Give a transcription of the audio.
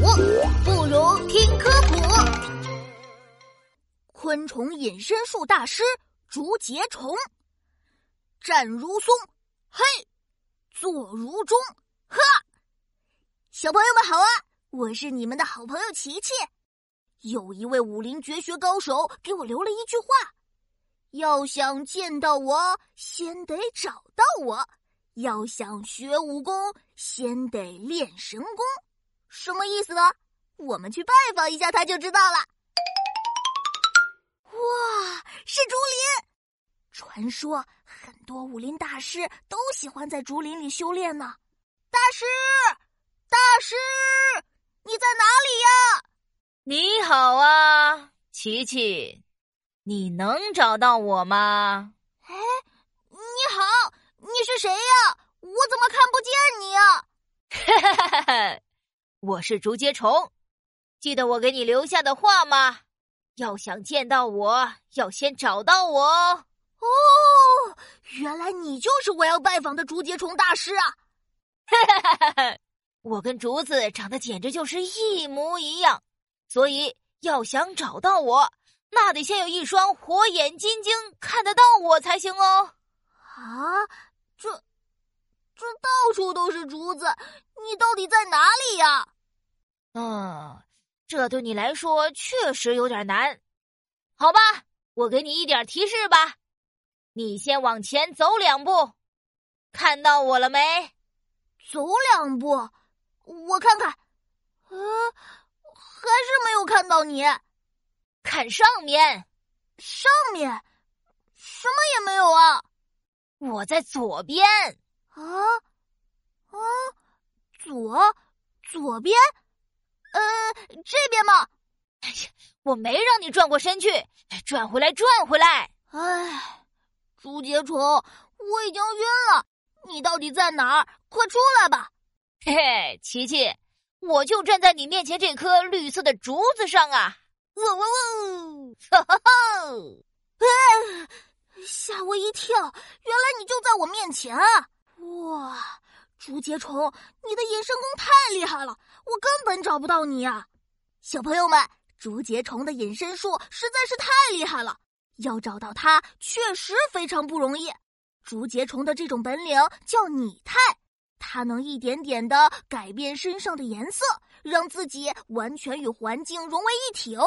不如听科普。昆虫隐身术大师竹节虫，站如松，嘿，坐如钟，哈。小朋友们好啊，我是你们的好朋友琪琪。有一位武林绝学高手给我留了一句话：要想见到我，先得找到我；要想学武功，先得练神功。什么意思呢？我们去拜访一下他就知道了。哇，是竹林！传说很多武林大师都喜欢在竹林里修炼呢。大师，大师，你在哪里呀？你好啊，琪琪，你能找到我吗？哎，你好，你是谁呀？我怎么看不见你呀？哈哈哈哈！我是竹节虫，记得我给你留下的话吗？要想见到我，要先找到我哦。原来你就是我要拜访的竹节虫大师啊！哈哈哈哈！我跟竹子长得简直就是一模一样。所以，要想找到我，那得先有一双火眼金睛看得到我才行哦。啊，这这到处都是竹子，你到底在哪里呀？嗯，这对你来说确实有点难。好吧，我给你一点提示吧。你先往前走两步，看到我了没？走两步，我看看。啊。还是没有看到你，看上面，上面什么也没有啊！我在左边啊啊，左左边，呃，这边吗？哎呀，我没让你转过身去，转回来，转回来！哎，竹节虫，我已经晕了，你到底在哪儿？快出来吧！嘿嘿，琪琪。我就站在你面前这棵绿色的竹子上啊！喔喔喔！哈哈哈！哎，吓我一跳！原来你就在我面前啊！哇，竹节虫，你的隐身功太厉害了，我根本找不到你啊！小朋友们，竹节虫的隐身术实在是太厉害了，要找到它确实非常不容易。竹节虫的这种本领叫拟态。它能一点点的改变身上的颜色，让自己完全与环境融为一体哦。